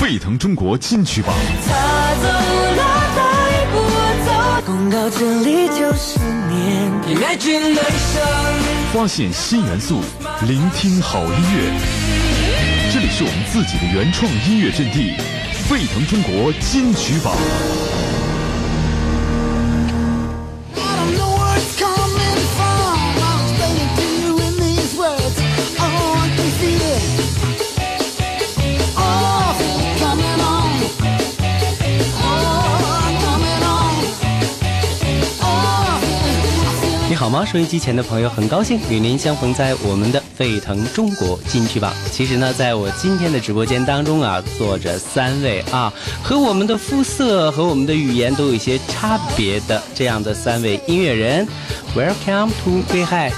沸腾中国金曲榜。发现新元素，聆听好音乐。这里是我们自己的原创音乐阵地，沸腾中国金曲榜。好吗？收音机前的朋友，很高兴与您相逢在我们的沸腾中国金曲榜。其实呢，在我今天的直播间当中啊，坐着三位啊，和我们的肤色和我们的语言都有一些差别的这样的三位音乐人。Welcome to 威海，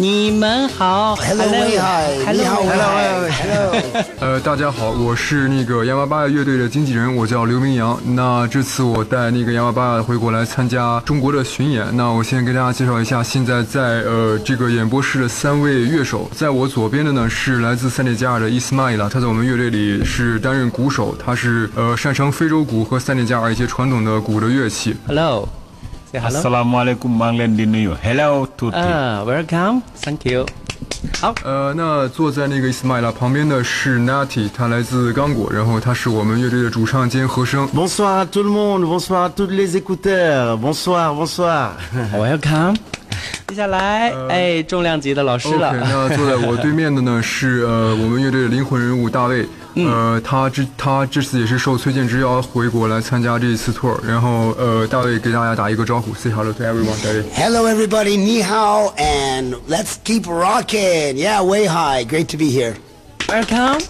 你们好 Hello，威海你好威海 Hello，呃，大家好，我是那个亚麻巴乐队的经纪人，我叫刘明阳。那这次我带那个亚麻巴回国来参加中国的巡演。那我先给大家介绍一下，现在在呃这个演播室的三位乐手，在我左边的呢是来自塞内加尔的伊斯玛伊拉，他在我们乐队里是担任鼓手，他是呃擅长非洲鼓和塞内加尔一些传统的鼓的乐器。Hello，say hello。Assalamualaikum nuyu hello tuuti 啊、w e l c o m e t h a n k you。好，呃，那坐在那个伊斯玛伊拉旁边的是 Natty，他来自刚果，然后他是我们乐队的主唱兼和声。Bonsoir à tout le monde, bonsoir à tous les écouteurs, bonsoir, bonsoir. Welcome。接下来，哎，重量级的老师了 OK，了。那坐在我对面的呢是呃我们乐队的灵魂人物大卫，呃他这他这次也是受崔健之邀回国来参加这一次 tour，然后呃大卫给大家打一个招呼，say hello to everyone，大卫。Hello, everybody, ni hao, and let's keep rocking. Yeah, way high. Great to be here. Welcome。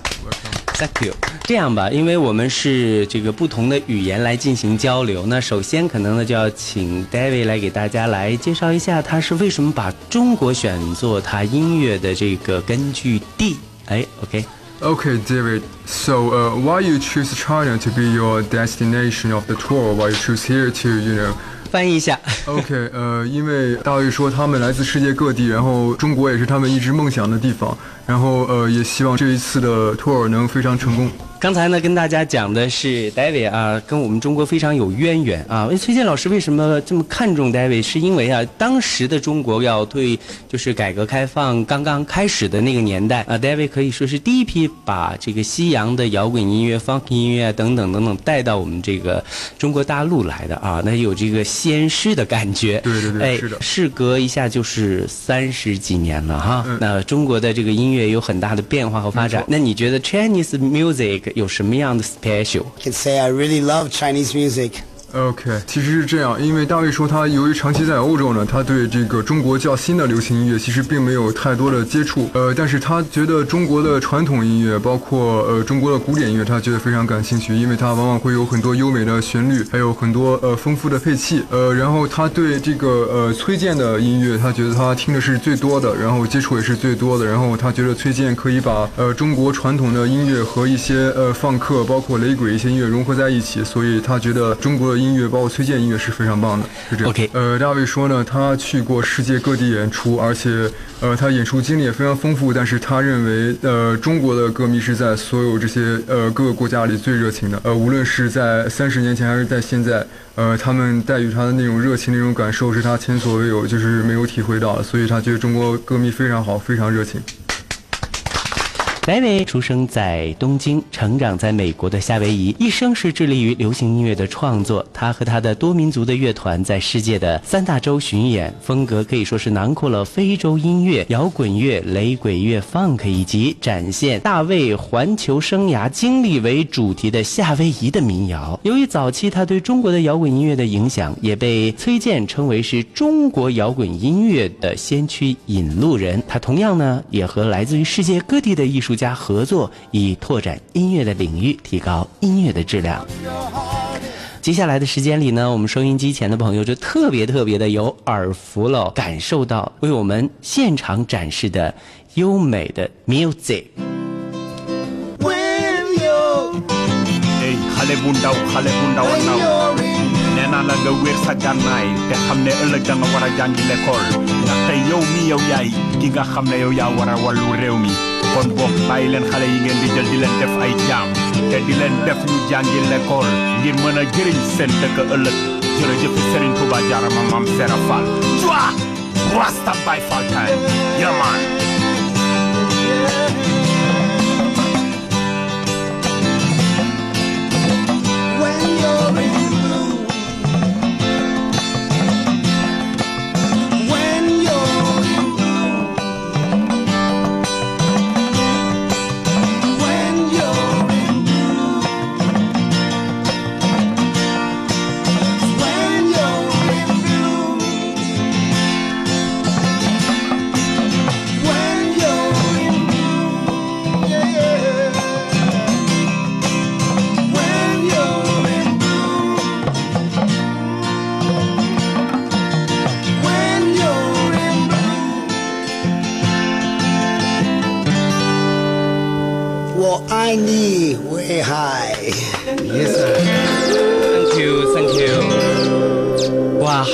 Thank you。这样吧，因为我们是这个不同的语言来进行交流，那首先可能呢就要请 David 来给大家来介绍一下，他是为什么把中国选作他音乐的这个根据地。哎，OK。Okay, David. So, uh, why you choose China to be your destination of the tour? Why you choose here to, you know? 翻译一下。OK，呃，因为大卫说他们来自世界各地，然后中国也是他们一直梦想的地方，然后呃，也希望这一次的 tour 能非常成功。刚才呢，跟大家讲的是 David 啊，跟我们中国非常有渊源啊。崔健老师为什么这么看重 David？是因为啊，当时的中国要对就是改革开放刚刚开始的那个年代啊，David 可以说是第一批把这个西洋的摇滚音乐、funk 音乐等等等等带到我们这个中国大陆来的啊，那有这个先师的感觉。对对对哎，是的事隔一下就是三十几年了哈。嗯那中国的这个音乐有很大的变化和发展。那你觉得 Chinese music 有什么样的 special？ I can say I really love Chinese music. OK，其实是这样，因为大卫说他由于长期在欧洲呢，他对这个中国较新的流行音乐其实并没有太多的接触，呃，但是他觉得中国的传统音乐，包括呃中国的古典音乐，他觉得非常感兴趣，因为它往往会有很多优美的旋律，还有很多呃丰富的配器，呃，然后他对这个呃崔健的音乐，他觉得他听的是最多的，然后接触也是最多的，然后他觉得崔健可以把呃中国传统的音乐和一些呃放克，包括雷鬼一些音乐融合在一起，所以他觉得中国的音乐，包括崔健音乐是非常棒的，是这样。OK 呃，大卫说呢，他去过世界各地演出，而且呃他演出经历也非常丰富，但是他认为呃中国的歌迷是在所有这些呃各个国家里最热情的，呃无论是在三十年前还是在现在。呃，他们带予他的那种热情、那种感受是他前所未有，就是没有体会到的，所以他觉得中国歌迷非常好，非常热情。大卫出生在东京，成长在美国的夏威夷，一生是致力于流行音乐的创作。他和他的多民族的乐团在世界的三大洲巡演，风格可以说是囊括了非洲音乐、摇滚乐、雷鬼乐、funk，以及展现大卫环球生涯经历为主题的夏威夷的民谣。由于早期他对中国的摇滚音乐的影响，也被崔健称为是中国摇滚音乐的先驱引路人。他同样呢，也和来自于世界各地的艺术家合作，以拓展音乐的领域，提高音乐的质量。接下来的时间里呢，我们收音机前的朋友就特别特别的有耳福了，感受到为我们现场展示的优美的 music。kon bokk bàyyi leen xale yi ngeen di jël di leen def ay jaam te di leen def ñu jàngi l'école ngir mën a jëriñ seen dëkk ëllëg jërëjëf Serigne Touba jaarama maam Serap Fall. Rasta Baye Fall time, yeah man.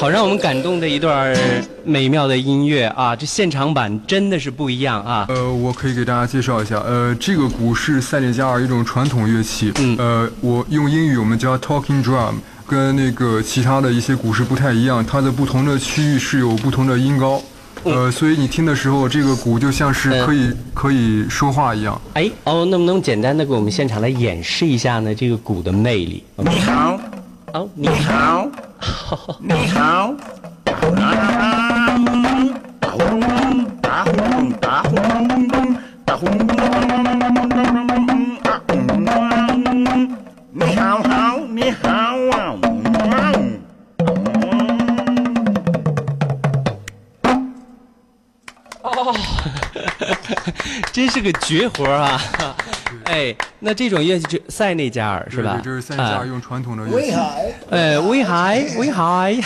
好让我们感动的一段美妙的音乐啊！这现场版真的是不一样啊！呃，我可以给大家介绍一下，呃，这个鼓是塞内加尔一种传统乐器，嗯呃，我用英语我们叫 talking drum，跟那个其他的一些鼓是不太一样，它的不同的区域是有不同的音高，呃，所以你听的时候，这个鼓就像是可以、可以说话一样。哎，哦，能不能简单的给我们现场来演示一下呢？这个鼓的魅力。你好哦，你好，你好你好好你好啊真是个绝活啊！哎，那这种乐器就塞内加尔是吧？对，这是塞内加尔啊用传统的乐器。high. 呃，威海，威海，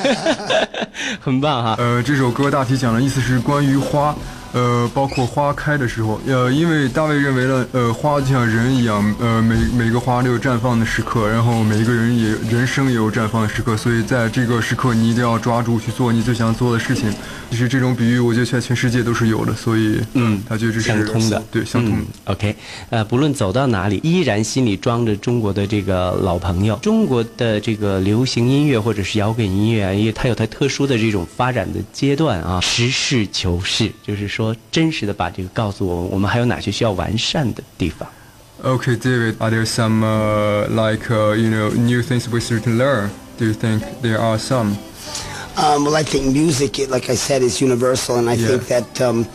很棒哈。呃，这首歌大体讲的意思是关于花，呃，包括花开的时候，呃，因为大卫认为呢，呃，花就像人一样，呃，每每个花都有绽放的时刻，然后每一个人也人生也有绽放的时刻，所以在这个时刻你一定要抓住去做你最想做的事情。其实这种比喻，我觉得在全世界都是有的，所以嗯，他觉得这是相通的，对，相通的。嗯 OK，呃，不论走到哪里，依然心里装着中国的这个老朋友。中国的这个流行音乐或者是摇滚音乐啊，因为它有它特殊的这种发展的阶段啊，实事求是，就是说真实的把这个告诉我们，我们还有哪些需要完善的地方。 Okay, David, are there some uh, like uh, you know new things we should learn? Do you think there are some? Um, well, I think music, it- like I said, is universal, and I Yeah. think that um,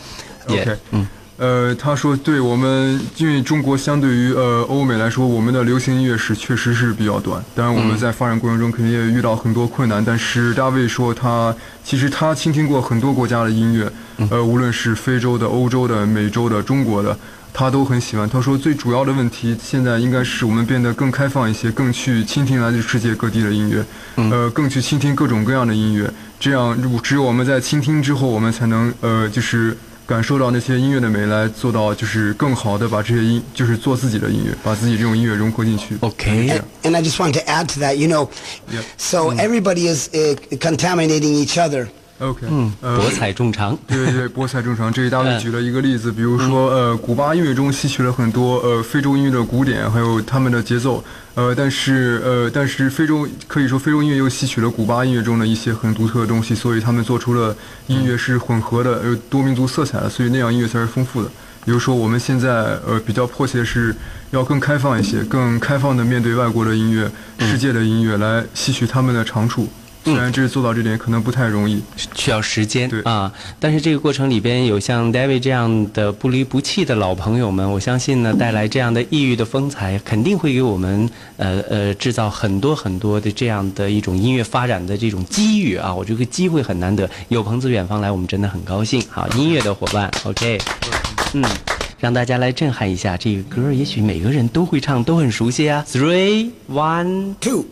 OK，嗯， 呃，他说，对我们，因为中国相对于呃欧美来说，我们的流行音乐史确实是比较短。当然，我们在发展过程中肯定也遇到很多困难。但是大卫说他，其实他倾听过很多国家的音乐，呃，无论是非洲的、欧洲的、美洲的、中国的。他都很喜欢。他说，最主要的问题现在应该是我们变得更开放一些，更去倾听来自世界各地的音乐，呃，更去倾听各种各样的音乐。这样，只有我们在倾听之后，我们才能呃，就是感受到那些音乐的美，来做到就是更好的把这些音，就是做自己的音乐，把自己这种音乐融合进去。 OK， And, and I just want to add to that, you know, Yep. so everybody is uh, contaminating each other. OK，呃，博采众长。对对对，博采众长。这里大卫嗯举了一个例子，比如说，呃，古巴音乐中吸取了很多呃非洲音乐的古典，还有他们的节奏，呃，但是呃，但是非洲可以说非洲音乐又吸取了古巴音乐中的一些很独特的东西，所以他们做出了音乐是混合的，有多民族色彩的，所以那样音乐才是丰富的。比如说，我们现在呃比较迫切的是要更开放一些，更开放的面对外国的音乐、世界的音乐，来吸取他们的长处。虽然这做到这点可能不太容易，需要时间对啊，但是这个过程里边有像 David 这样的不离不弃的老朋友们，我相信呢，带来这样的异域的风采，肯定会给我们呃呃制造很多很多的这样的一种音乐发展的这种机遇啊！我这个机会很难得，有朋自远方来，我们真的很高兴。好，音乐的伙伴，OK，嗯。让大家来震撼一下这个歌，也许每个人都会唱，都很熟悉啊。Three, one, Two.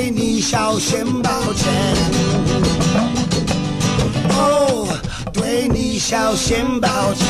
对你小心抱歉。哦，对你小心抱歉。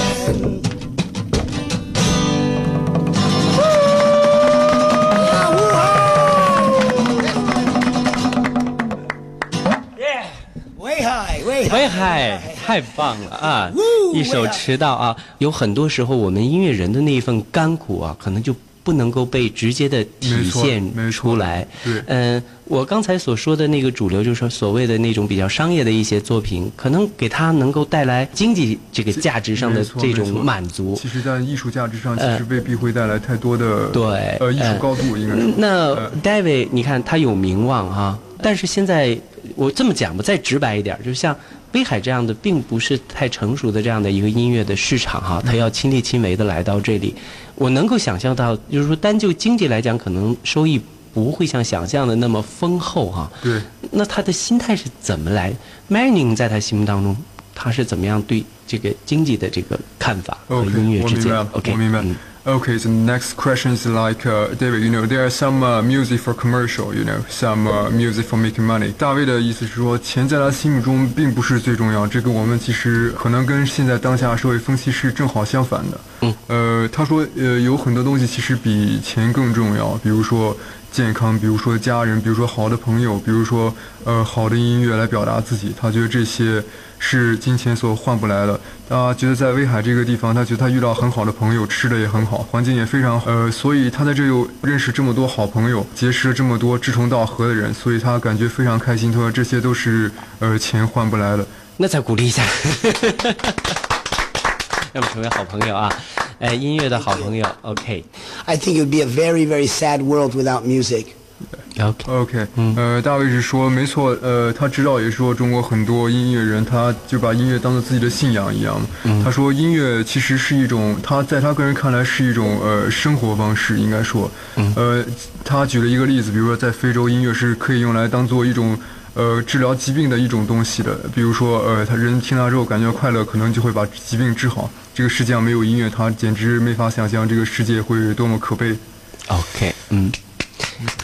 威海，威海，威海太棒了啊！一首《迟到》啊，有很多时候我们音乐人的那一份甘苦啊，可能就不能够被直接的体现出来。对嗯、我刚才所说的那个主流，就是说所谓的那种比较商业的一些作品，可能给他能够带来经济这个价值上的这种满足。其实，在艺术价值上，其呃实未必会带来太多的对呃艺术呃高度，应该说。那呃 David，你看他有名望哈，但是现在我这么讲吧，再直白一点，就像威海这样的，并不是太成熟的这样的一个音乐的市场哈，他要亲力亲为的来到这里，我能够想象到，就是说单就经济来讲，可能收益不会像想象的那么丰厚哈。对，那他的心态是怎么来 m a n i n g 在他心目当中，他是怎么样对这个经济的这个看法和音乐之间我明白了？OK，我明白嗯。Okay, so next question is like uh, David. You know, there are some uh, music for commercial. You know, some uh, music for making money. 大卫的意思是说，钱在他心目中并不是最重要。这个我们其实可能跟现在当下社会风气是正好相反的。嗯。呃，他说，呃，有很多东西其实比钱更重要，比如说健康，比如说家人，比如说好的朋友，比如说呃好的音乐来表达自己。他觉得这些是金钱所换不来的。他觉得在威海这个地方，他觉得他遇到很好的朋友，吃的也很好，环境也非常好。呃，所以他在这又认识这么多好朋友，结识了这么多志同道合的人，所以他感觉非常开心。他说这些都是呃钱换不来的。那再鼓励一下，让我们成为好朋友啊！哎，音乐的好朋友，OK，OK，、I think it would be a very, very sad world without music. OK，呃，大卫是说没错，呃，他知道也说中国很多音乐人，他就把音乐当做自己的信仰一样。他说音乐其实是一种，他在他个人看来是一种呃生活方式，应该说，呃，他举了一个例子，比如说在非洲，音乐是可以用来当做一种。呃，治疗疾病的一种东西的，比如说，呃，他人听了之后感觉快乐，可能就会把疾病治好。这个世界上没有音乐，他简直没法想象这个世界会多么可悲。OK，嗯，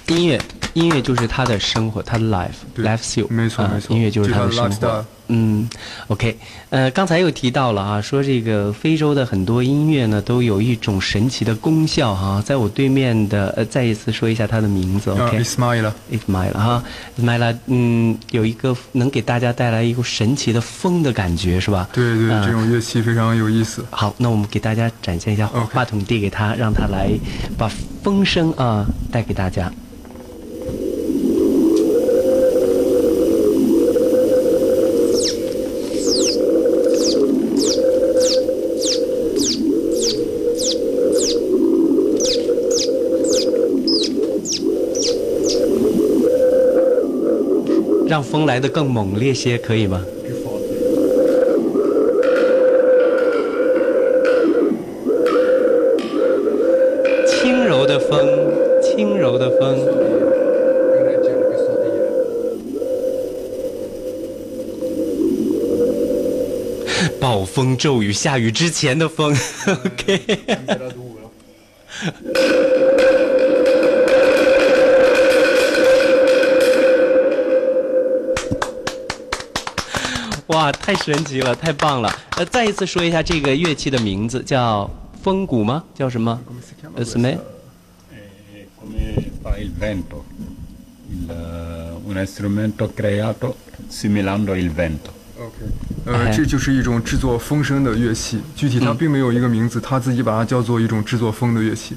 音乐，音乐就是他的生活，他的 life 对 life skill，啊没错没错音乐就是他的生活。嗯，OK，呃，刚才又提到了啊，说这个非洲的很多音乐呢，都有一种神奇的功效哈、在我对面的，呃，再一次说一下他的名字啊，OK，，Ismaila。Ismaila 哈，Ismaila，嗯，有一个能给大家带来一股神奇的风的感觉，是吧？对对，嗯这种乐器非常有意思。好，那我们给大家展现一下，话筒递给他，让他来把风声啊带给大家。让风来得更猛烈些，可以吗？轻柔的风，轻柔的风。暴风骤雨下雨之前的风，OK。哇，太神奇了，太棒了！呃，再一次说一下这个乐器的名字，叫风鼓吗？叫什么？呃，什么？È come il vento, il, eh, un strumento creato similando il vento. OK，呃，这就是一种制作风声的乐器，具体它并没有一个名字，他自己把它叫做一种制作风的乐器。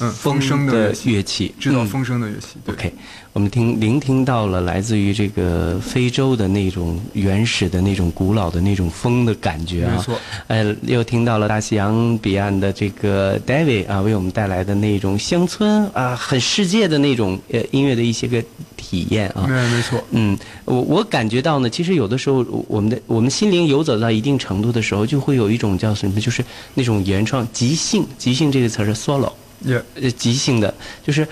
嗯，风声的乐器，制造风声的乐器。对 OK，我们听聆听到了来自于这个非洲的那种原始的那种古老的那种风的感觉啊。没错。呃，又听到了大西洋彼岸的这个 David 啊，为我们带来的那种乡村啊，很世界的那种呃音乐的一些个体验啊。没没错。嗯，我我感觉到呢，其实有的时候我们的我们心灵游走到一定程度的时候，就会有一种叫什么，就是那种原创即兴，即兴这个词儿是 solo。也呃，即兴的，就是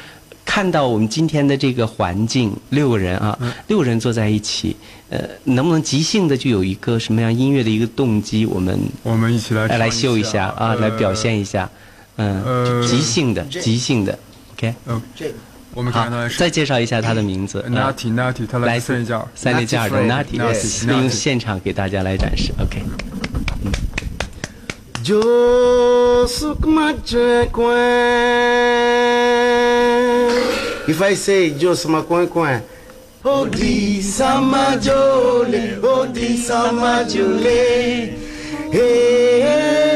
看到我们今天的这个环境，六个人啊，六个人坐在一起，呃，能不能即兴的就有一个什么样音乐的一个动机，我们我们一起来来来秀一下啊，来表呃现一下。嗯，呃即兴的，即兴的，OK。呃，这我们好看看他，是再介绍一下他的名字。，Natty Natty，他来来自自塞内加尔。塞内加尔的 Nati Nati，Fred，Nati，用现场给大家来展示。OK，Jo sukma coin coin. If I say Jo sama coin coin. Odi sama jole, odi sama jole. Hey, hey,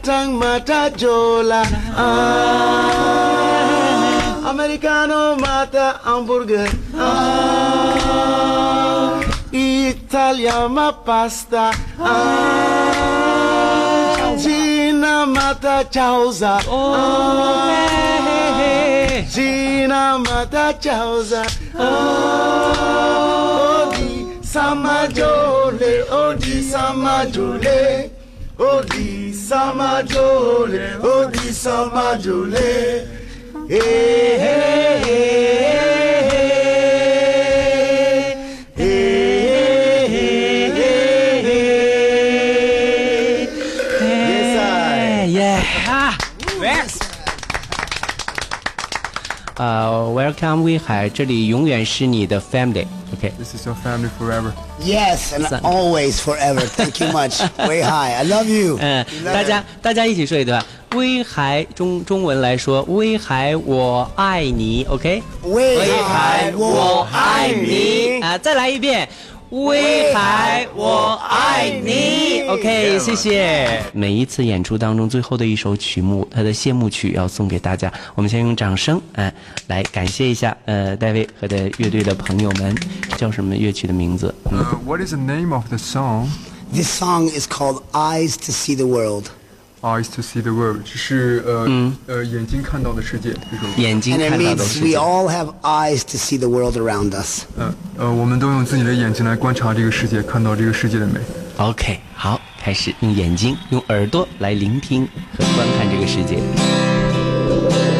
yang katang mata jola. Ah, Americano mata hamburger. Ah, Italia ma pasta. Ah, Cina mata chauza. Ah, Cina mata chauza. Ah, Odi sama jole, odi sama Odisa Majole, Odisa di Hey, hey, hey. 呃，Welcome 威海，这里永远是你的 family。OK，This is your family forever。Yes, and always forever. Thank you much. Way high. I love you. 嗯，大家大家一起说一段。威海中中文来说，威海我爱你，OK？威海我爱你啊！再来一遍，威海我爱你，OK？谢谢。每一次演出当中，最后的一首曲目，它的谢幕曲要送给大家。我们先用掌声，哎，来感谢一下，呃，戴维和的乐队的朋友们，叫什么乐曲的名字？，What is the name of the song? This song is called Eyes to See the World. Eyes to see the world，只是呃呃眼睛看到的世界。眼睛看到的 means we。all have eyes to see the world around us. 呃呃，我们都用自己的眼睛来观察这个世界，看到这个世界的美。OK，好，开始用眼睛、用耳朵来聆听和观看这个世界。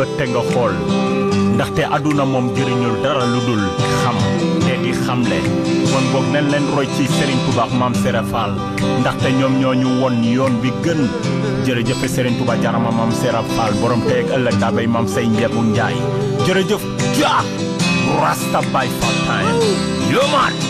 Bët te nga ndaxte àdduna moom jëriñul dara lu dul xam te di xamle. Kon boog nañ leen roy ci Serigne Touba ak Maam Sera Fall. Ndaxte ñoom ñoo ñu won yoon bi gën. Jërëjëf Serigne Touba jarama Maam Sera Fall borom tey ak ëllëg daa bay Maam say njebu njaay. Jërëjëf ja Rasta Baye Fall time yo man